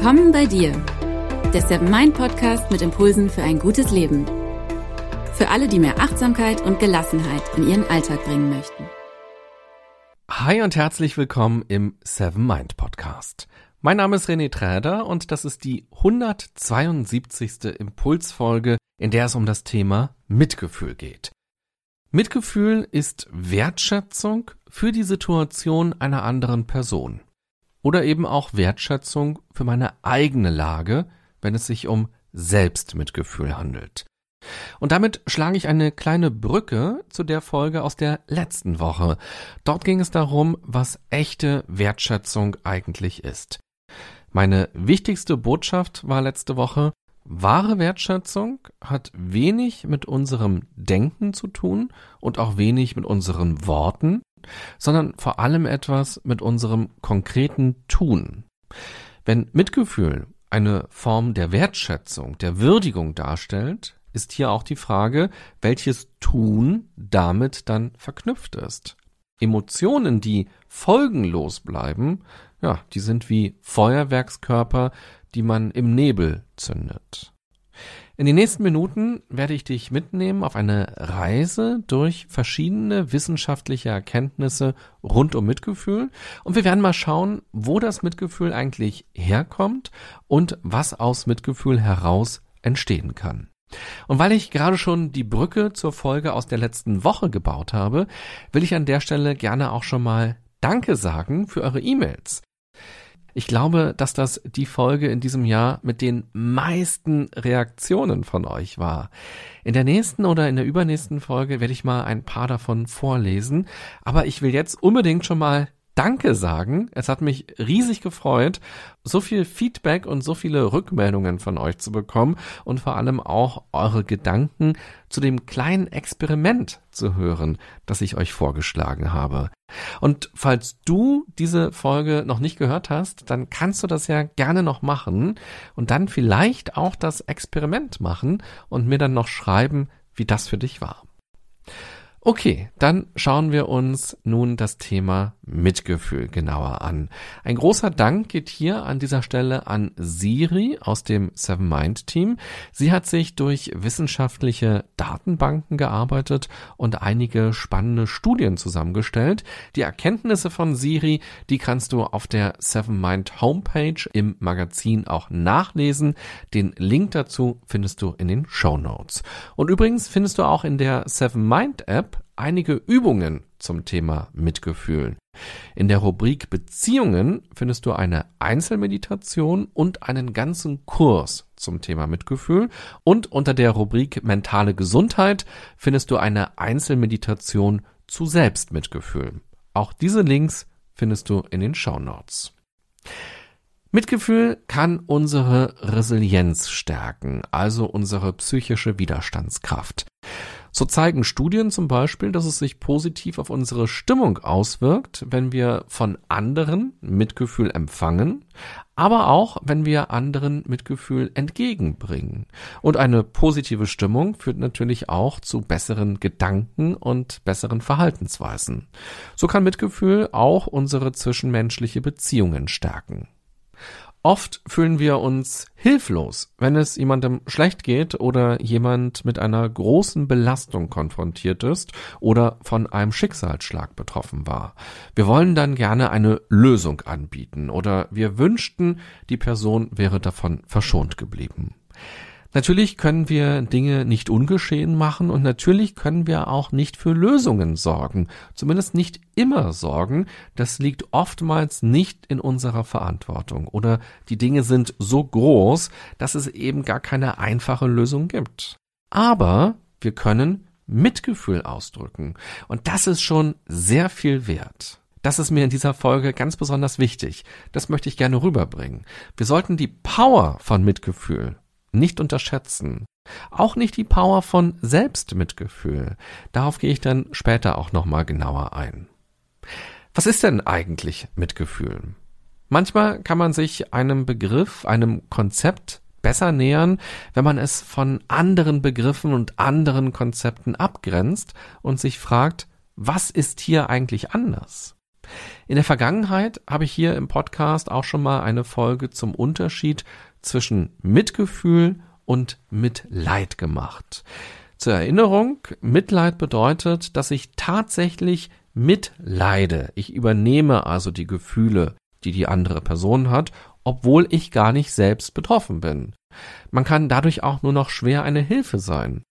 Willkommen bei dir, der Seven Mind Podcast mit Impulsen für ein gutes Leben. Für alle, die mehr Achtsamkeit und Gelassenheit in ihren Alltag bringen möchten. Hi und herzlich willkommen im Seven Mind Podcast. Mein Name ist René Träder und das ist die 172. Impulsfolge, in der es um das Thema Mitgefühl geht. Mitgefühl ist Wertschätzung für die Situation einer anderen Person oder eben auch Wertschätzung für meine eigene Lage, wenn es sich um Selbstmitgefühl handelt. Und damit schlage ich eine kleine Brücke zu der Folge aus der letzten Woche. Dort ging es darum, was echte Wertschätzung eigentlich ist. Meine wichtigste Botschaft war letzte Woche, wahre Wertschätzung hat wenig mit unserem Denken zu tun und auch wenig mit unseren Worten, sondern vor allem etwas mit unserem konkreten Tun. Wenn Mitgefühl eine Form der Wertschätzung, der Würdigung darstellt, ist hier auch die Frage, welches Tun damit dann verknüpft ist. Emotionen, die folgenlos bleiben, ja, die sind wie Feuerwerkskörper, die man im Nebel zündet. In den nächsten Minuten werde ich dich mitnehmen auf eine Reise durch verschiedene wissenschaftliche Erkenntnisse rund um Mitgefühl und wir werden mal schauen, wo das Mitgefühl eigentlich herkommt und was aus Mitgefühl heraus entstehen kann. Und weil ich gerade schon die Brücke zur Folge aus der letzten Woche gebaut habe, will ich an der Stelle gerne auch schon mal Danke sagen für eure E-Mails. Ich glaube, dass das die Folge in diesem Jahr mit den meisten Reaktionen von euch war. In der nächsten oder in der übernächsten Folge werde ich mal ein paar davon vorlesen, aber ich will jetzt unbedingt schon mal Danke sagen. Es hat mich riesig gefreut, so viel Feedback und so viele Rückmeldungen von euch zu bekommen und vor allem auch eure Gedanken zu dem kleinen Experiment zu hören, das ich euch vorgeschlagen habe. Und falls du diese Folge noch nicht gehört hast, dann kannst du das ja gerne noch machen und dann vielleicht auch das Experiment machen und mir dann noch schreiben, wie das für dich war. Okay, dann schauen wir uns nun das Thema Mitgefühl genauer an. Ein großer Dank geht hier an dieser Stelle an Siri aus dem Seven Mind Team. Sie hat sich durch wissenschaftliche Datenbanken gearbeitet und einige spannende Studien zusammengestellt. Die Erkenntnisse von Siri, die kannst du auf der Seven Mind Homepage im Magazin auch nachlesen. Den Link dazu findest du in den Show Notes. Und übrigens findest du auch in der Seven Mind App einige Übungen zum Thema Mitgefühl. In der Rubrik Beziehungen findest du eine Einzelmeditation und einen ganzen Kurs zum Thema Mitgefühl und unter der Rubrik Mentale Gesundheit findest du eine Einzelmeditation zu Selbstmitgefühl. Auch diese Links findest du in den Show Notes. Mitgefühl kann unsere Resilienz stärken, also unsere psychische Widerstandskraft. So zeigen Studien zum Beispiel, dass es sich positiv auf unsere Stimmung auswirkt, wenn wir von anderen Mitgefühl empfangen, aber auch wenn wir anderen Mitgefühl entgegenbringen. Und eine positive Stimmung führt natürlich auch zu besseren Gedanken und besseren Verhaltensweisen. So kann Mitgefühl auch unsere zwischenmenschliche Beziehungen stärken. Oft fühlen wir uns hilflos, wenn es jemandem schlecht geht oder jemand mit einer großen Belastung konfrontiert ist oder von einem Schicksalsschlag betroffen war. Wir wollen dann gerne eine Lösung anbieten oder wir wünschten, die Person wäre davon verschont geblieben. Natürlich können wir Dinge nicht ungeschehen machen und natürlich können wir auch nicht für Lösungen sorgen, zumindest nicht immer sorgen. Das liegt oftmals nicht in unserer Verantwortung oder die Dinge sind so groß, dass es eben gar keine einfache Lösung gibt. Aber wir können Mitgefühl ausdrücken und das ist schon sehr viel wert. Das ist mir in dieser Folge ganz besonders wichtig. Das möchte ich gerne rüberbringen. Wir sollten die Power von Mitgefühl nicht unterschätzen. Auch nicht die Power von Selbstmitgefühl. Darauf gehe ich dann später auch nochmal genauer ein. Was ist denn eigentlich Mitgefühl? Manchmal kann man sich einem Begriff, einem Konzept besser nähern, wenn man es von anderen Begriffen und anderen Konzepten abgrenzt und sich fragt, was ist hier eigentlich anders? In der Vergangenheit habe ich hier im Podcast auch schon mal eine Folge zum Unterschied zwischen Mitgefühl und Mitleid gemacht. Zur Erinnerung, Mitleid bedeutet, dass ich tatsächlich mitleide. Ich übernehme also die Gefühle, die die andere Person hat, obwohl ich gar nicht selbst betroffen bin. Man kann dadurch auch nur noch schwer eine Hilfe sein.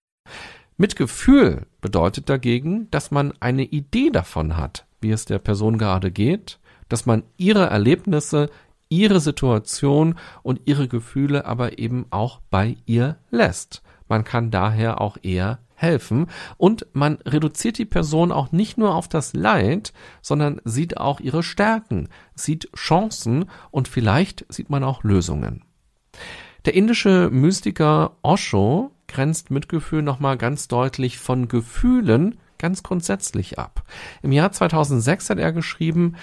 Mitgefühl bedeutet dagegen, dass man eine Idee davon hat, wie es der Person gerade geht, dass man ihre Erlebnisse, ihre Situation und ihre Gefühle aber eben auch bei ihr lässt. Man kann daher auch eher helfen und man reduziert die Person auch nicht nur auf das Leid, sondern sieht auch ihre Stärken, sieht Chancen und vielleicht sieht man auch Lösungen. Der indische Mystiker Osho grenzt Mitgefühl nochmal ganz deutlich von Gefühlen ganz grundsätzlich ab. Im Jahr 2006 hat er geschrieben,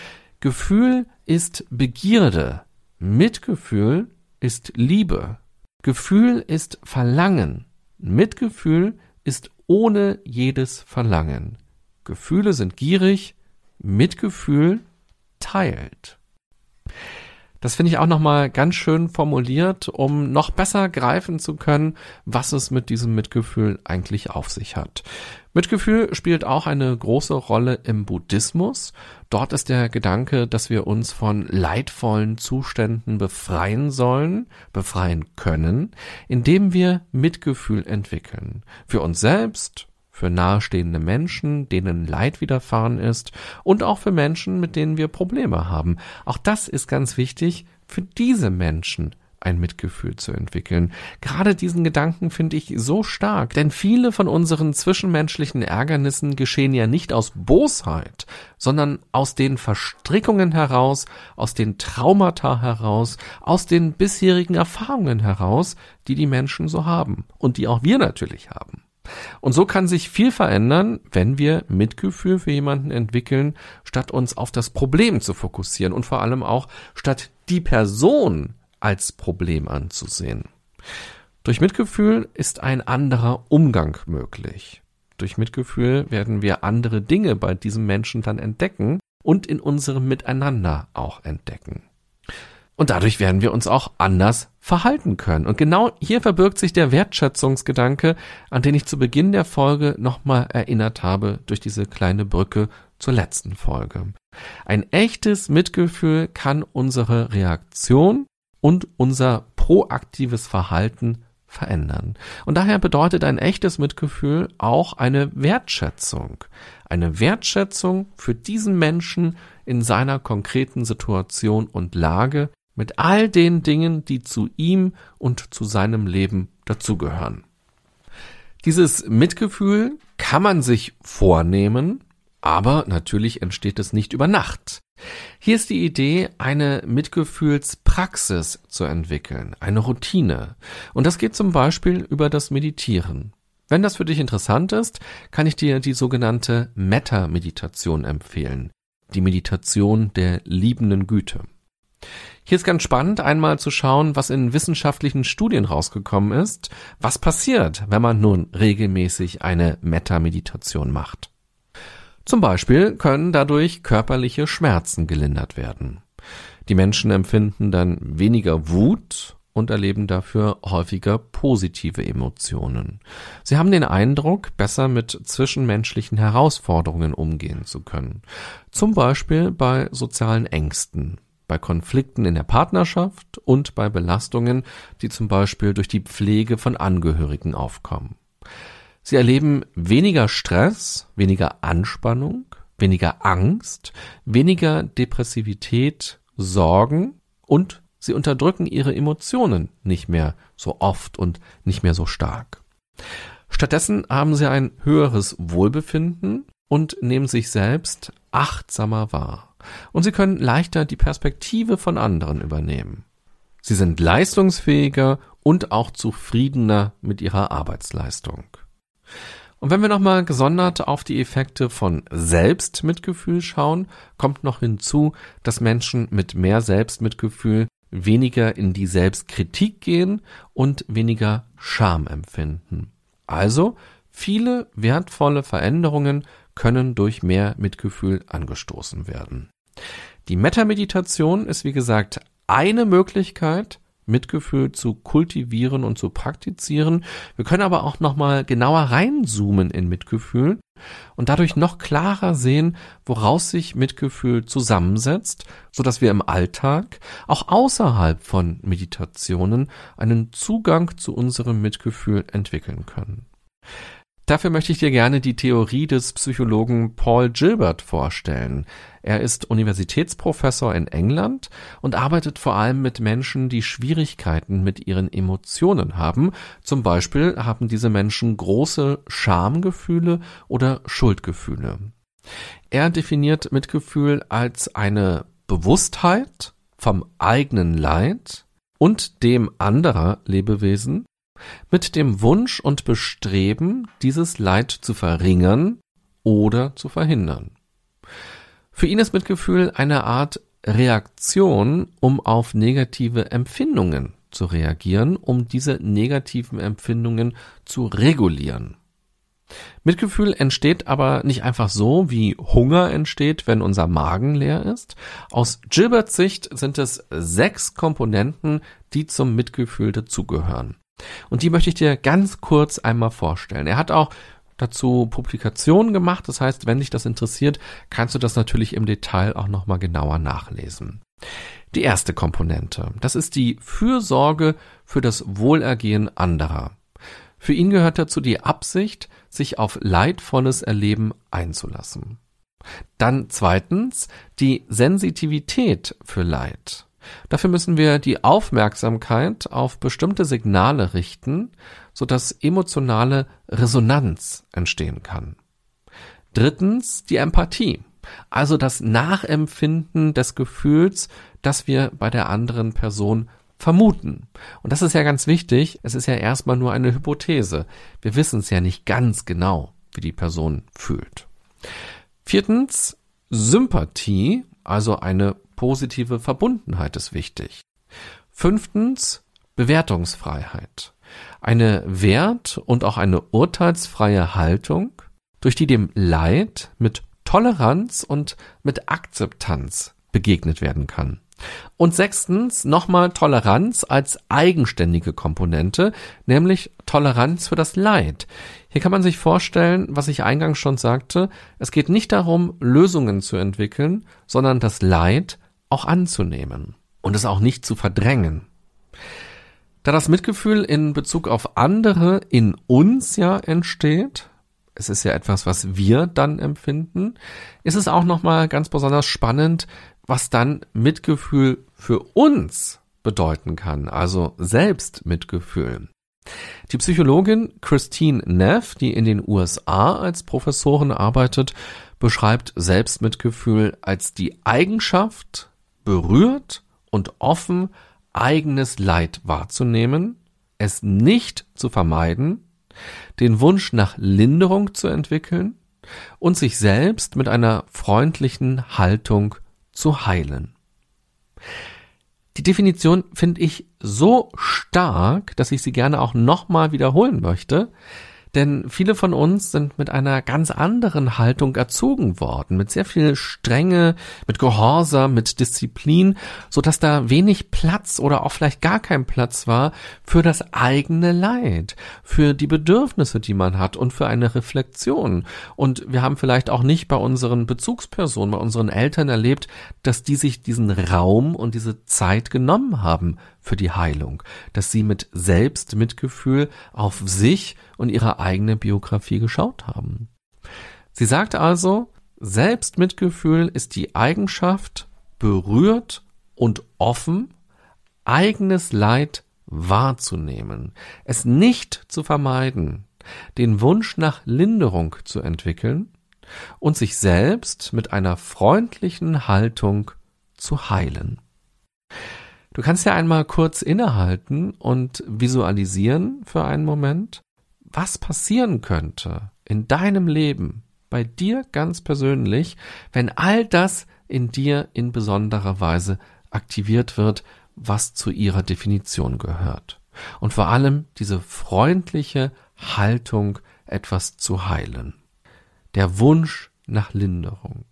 Gefühl ist Begierde, Mitgefühl ist Liebe, Gefühl ist Verlangen, Mitgefühl ist ohne jedes Verlangen. Gefühle sind gierig, Mitgefühl teilt. Das finde ich auch nochmal ganz schön formuliert, um noch besser greifen zu können, was es mit diesem Mitgefühl eigentlich auf sich hat. Mitgefühl spielt auch eine große Rolle im Buddhismus. Dort ist der Gedanke, dass wir uns von leidvollen Zuständen befreien sollen, befreien können, indem wir Mitgefühl entwickeln. Für uns selbst, für nahestehende Menschen, denen Leid widerfahren ist und auch für Menschen, mit denen wir Probleme haben. Auch das ist ganz wichtig für diese Menschen ein Mitgefühl zu entwickeln. Gerade diesen Gedanken finde ich so stark, denn viele von unseren zwischenmenschlichen Ärgernissen geschehen ja nicht aus Bosheit, sondern aus den Verstrickungen heraus, aus den Traumata heraus, aus den bisherigen Erfahrungen heraus, die die Menschen so haben und die auch wir natürlich haben. Und so kann sich viel verändern, wenn wir Mitgefühl für jemanden entwickeln, statt uns auf das Problem zu fokussieren und vor allem auch statt die Person als Problem anzusehen. Durch Mitgefühl ist ein anderer Umgang möglich. Durch Mitgefühl werden wir andere Dinge bei diesem Menschen dann entdecken und in unserem Miteinander auch entdecken. Und dadurch werden wir uns auch anders verhalten können. Und genau hier verbirgt sich der Wertschätzungsgedanke, an den ich zu Beginn der Folge nochmal erinnert habe durch diese kleine Brücke zur letzten Folge. Ein echtes Mitgefühl kann unsere Reaktion und unser proaktives Verhalten verändern. Und daher bedeutet ein echtes Mitgefühl auch eine Wertschätzung. Eine Wertschätzung für diesen Menschen in seiner konkreten Situation und Lage, mit all den Dingen, die zu ihm und zu seinem Leben dazugehören. Dieses Mitgefühl kann man sich vornehmen, aber natürlich entsteht es nicht über Nacht. Hier ist die Idee, eine Mitgefühlspraxis zu entwickeln, eine Routine. Und das geht zum Beispiel über das Meditieren. Wenn das für dich interessant ist, kann ich dir die sogenannte Metta-Meditation empfehlen. Die Meditation der liebenden Güte. Hier ist ganz spannend, einmal zu schauen, was in wissenschaftlichen Studien rausgekommen ist, was passiert, wenn man nun regelmäßig eine Metta-Meditation macht. Zum Beispiel können dadurch körperliche Schmerzen gelindert werden. Die Menschen empfinden dann weniger Wut und erleben dafür häufiger positive Emotionen. Sie haben den Eindruck, besser mit zwischenmenschlichen Herausforderungen umgehen zu können. Zum Beispiel bei sozialen Ängsten, bei Konflikten in der Partnerschaft und bei Belastungen, die zum Beispiel durch die Pflege von Angehörigen aufkommen. Sie erleben weniger Stress, weniger Anspannung, weniger Angst, weniger Depressivität, Sorgen und sie unterdrücken ihre Emotionen nicht mehr so oft und nicht mehr so stark. Stattdessen haben sie ein höheres Wohlbefinden und nehmen sich selbst achtsamer wahr und sie können leichter die Perspektive von anderen übernehmen. Sie sind leistungsfähiger und auch zufriedener mit ihrer Arbeitsleistung. Und wenn wir nochmal gesondert auf die Effekte von Selbstmitgefühl schauen, kommt noch hinzu, dass Menschen mit mehr Selbstmitgefühl weniger in die Selbstkritik gehen und weniger Scham empfinden. Also viele wertvolle Veränderungen können durch mehr Mitgefühl angestoßen werden. Die Metameditation ist wie gesagt eine Möglichkeit, Mitgefühl zu kultivieren und zu praktizieren. Wir können aber auch noch mal genauer reinzoomen in Mitgefühl und dadurch noch klarer sehen, woraus sich Mitgefühl zusammensetzt, so dass wir im Alltag auch außerhalb von Meditationen einen Zugang zu unserem Mitgefühl entwickeln können. Dafür möchte ich dir gerne die Theorie des Psychologen Paul Gilbert vorstellen. Er ist Universitätsprofessor in England und arbeitet vor allem mit Menschen, die Schwierigkeiten mit ihren Emotionen haben. Zum Beispiel haben diese Menschen große Schamgefühle oder Schuldgefühle. Er definiert Mitgefühl als eine Bewusstheit vom eigenen Leid und dem anderer Lebewesen mit dem Wunsch und Bestreben, dieses Leid zu verringern oder zu verhindern. Für ihn ist Mitgefühl eine Art Reaktion, um auf negative Empfindungen zu reagieren, um diese negativen Empfindungen zu regulieren. Mitgefühl entsteht aber nicht einfach so, wie Hunger entsteht, wenn unser Magen leer ist. Aus Gilberts Sicht sind es sechs Komponenten, die zum Mitgefühl dazugehören. Und die möchte ich dir ganz kurz einmal vorstellen. Er hat auch dazu Publikationen gemacht. Das heißt, wenn dich das interessiert, kannst du das natürlich im Detail auch nochmal genauer nachlesen. Die erste Komponente, das ist die Fürsorge für das Wohlergehen anderer. Für ihn gehört dazu die Absicht, sich auf leidvolles Erleben einzulassen. Dann zweitens die Sensitivität für Leid. Dafür müssen wir die Aufmerksamkeit auf bestimmte Signale richten, sodass emotionale Resonanz entstehen kann. Drittens die Empathie, also das Nachempfinden des Gefühls, das wir bei der anderen Person vermuten. Und das ist ja ganz wichtig, es ist ja erstmal nur eine Hypothese. Wir wissen es ja nicht ganz genau, wie die Person fühlt. Viertens Sympathie, also eine positive Verbundenheit ist wichtig. Fünftens, Bewertungsfreiheit. Eine wert- und auch eine urteilsfreie Haltung, durch die dem Leid mit Toleranz und mit Akzeptanz begegnet werden kann. Und sechstens nochmal Toleranz als eigenständige Komponente, nämlich Toleranz für das Leid. Hier kann man sich vorstellen, was ich eingangs schon sagte, es geht nicht darum, Lösungen zu entwickeln, sondern das Leid auch anzunehmen und es auch nicht zu verdrängen. Da das Mitgefühl in Bezug auf andere in uns ja entsteht, es ist ja etwas, was wir dann empfinden, ist es auch nochmal ganz besonders spannend, was dann Mitgefühl für uns bedeuten kann, also Selbstmitgefühl. Die Psychologin Christine Neff, die in den USA als Professorin arbeitet, beschreibt Selbstmitgefühl als die Eigenschaft, berührt und offen eigenes Leid wahrzunehmen, es nicht zu vermeiden, den Wunsch nach Linderung zu entwickeln und sich selbst mit einer freundlichen Haltung zu heilen. Die Definition finde ich so stark, dass ich sie gerne auch nochmal wiederholen möchte, denn viele von uns sind mit einer ganz anderen Haltung erzogen worden, mit sehr viel Strenge, mit Gehorsam, mit Disziplin, so dass da wenig Platz oder auch vielleicht gar kein Platz war für das eigene Leid, für die Bedürfnisse, die man hat und für eine Reflexion. Und wir haben vielleicht auch nicht bei unseren Bezugspersonen, bei unseren Eltern erlebt, dass die sich diesen Raum und diese Zeit genommen haben für die Heilung, dass sie mit Selbstmitgefühl auf sich und ihre eigene Biografie geschaut haben. Sie sagt also, Selbstmitgefühl ist die Eigenschaft, berührt und offen eigenes Leid wahrzunehmen, es nicht zu vermeiden, den Wunsch nach Linderung zu entwickeln und sich selbst mit einer freundlichen Haltung zu heilen. Du kannst ja einmal kurz innehalten und visualisieren für einen Moment, was passieren könnte in deinem Leben, bei dir ganz persönlich, wenn all das in dir in besonderer Weise aktiviert wird, was zu ihrer Definition gehört. Und vor allem diese freundliche Haltung, etwas zu heilen. Der Wunsch nach Linderung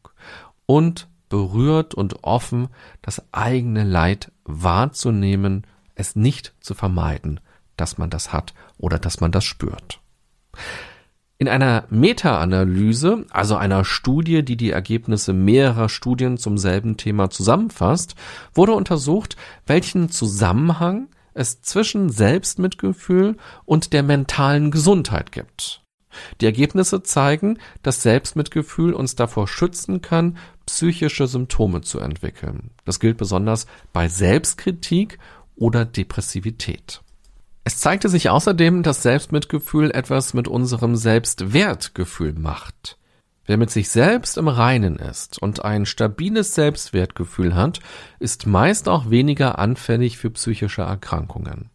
und berührt und offen, das eigene Leid wahrzunehmen, es nicht zu vermeiden, dass man das hat oder dass man das spürt. In einer Meta-Analyse, also einer Studie, die die Ergebnisse mehrerer Studien zum selben Thema zusammenfasst, wurde untersucht, welchen Zusammenhang es zwischen Selbstmitgefühl und der mentalen Gesundheit gibt. Die Ergebnisse zeigen, dass Selbstmitgefühl uns davor schützen kann, psychische Symptome zu entwickeln. Das gilt besonders bei Selbstkritik oder Depressivität. Es zeigte sich außerdem, dass Selbstmitgefühl etwas mit unserem Selbstwertgefühl macht. Wer mit sich selbst im Reinen ist und ein stabiles Selbstwertgefühl hat, ist meist auch weniger anfällig für psychische Erkrankungen.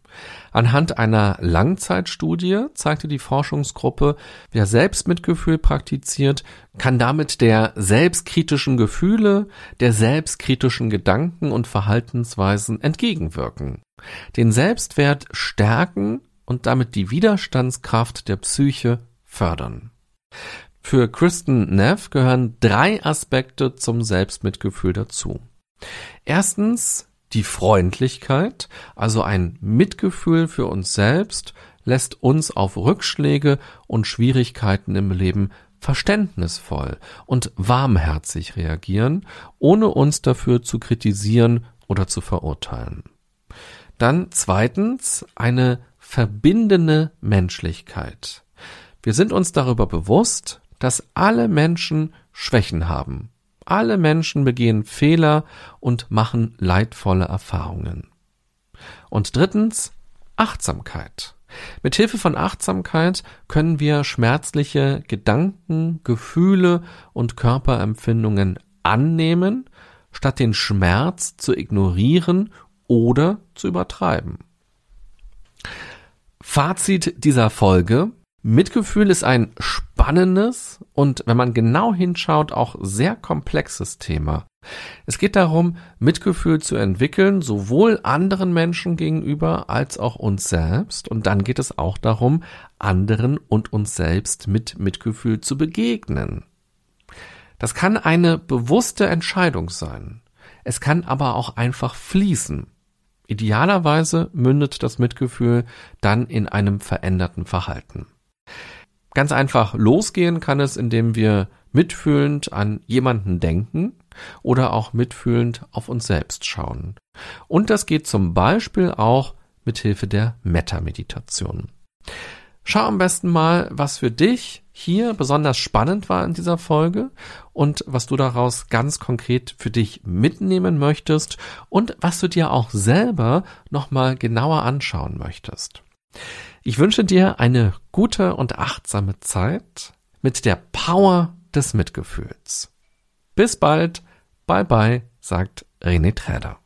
Anhand einer Langzeitstudie zeigte die Forschungsgruppe, wer Selbstmitgefühl praktiziert, kann damit der selbstkritischen Gefühle, der selbstkritischen Gedanken und Verhaltensweisen entgegenwirken, den Selbstwert stärken und damit die Widerstandskraft der Psyche fördern. Für Kristen Neff gehören drei Aspekte zum Selbstmitgefühl dazu. Erstens die Freundlichkeit, also ein Mitgefühl für uns selbst, lässt uns auf Rückschläge und Schwierigkeiten im Leben verständnisvoll und warmherzig reagieren, ohne uns dafür zu kritisieren oder zu verurteilen. Dann zweitens eine verbindende Menschlichkeit. Wir sind uns darüber bewusst, dass alle Menschen Schwächen haben alle Menschen begehen Fehler und machen leidvolle Erfahrungen. Und drittens, Achtsamkeit. Mit Hilfe von Achtsamkeit können wir schmerzliche Gedanken, Gefühle und Körperempfindungen annehmen, statt den Schmerz zu ignorieren oder zu übertreiben. Fazit dieser Folge. Mitgefühl ist ein spannendes und, wenn man genau hinschaut, auch sehr komplexes Thema. Es geht darum, Mitgefühl zu entwickeln, sowohl anderen Menschen gegenüber als auch uns selbst. Und dann geht es auch darum, anderen und uns selbst mit Mitgefühl zu begegnen. Das kann eine bewusste Entscheidung sein. Es kann aber auch einfach fließen. Idealerweise mündet das Mitgefühl dann in einem veränderten Verhalten. Ganz einfach losgehen kann es, indem wir mitfühlend an jemanden denken oder auch mitfühlend auf uns selbst schauen. Und das geht zum Beispiel auch mit Hilfe der Metta-Meditation. Schau am besten mal, was für dich hier besonders spannend war in dieser Folge und was du daraus ganz konkret für dich mitnehmen möchtest und was du dir auch selber nochmal genauer anschauen möchtest. Ich wünsche dir eine gute und achtsame Zeit mit der Power des Mitgefühls. Bis bald, bye bye, sagt René Träder.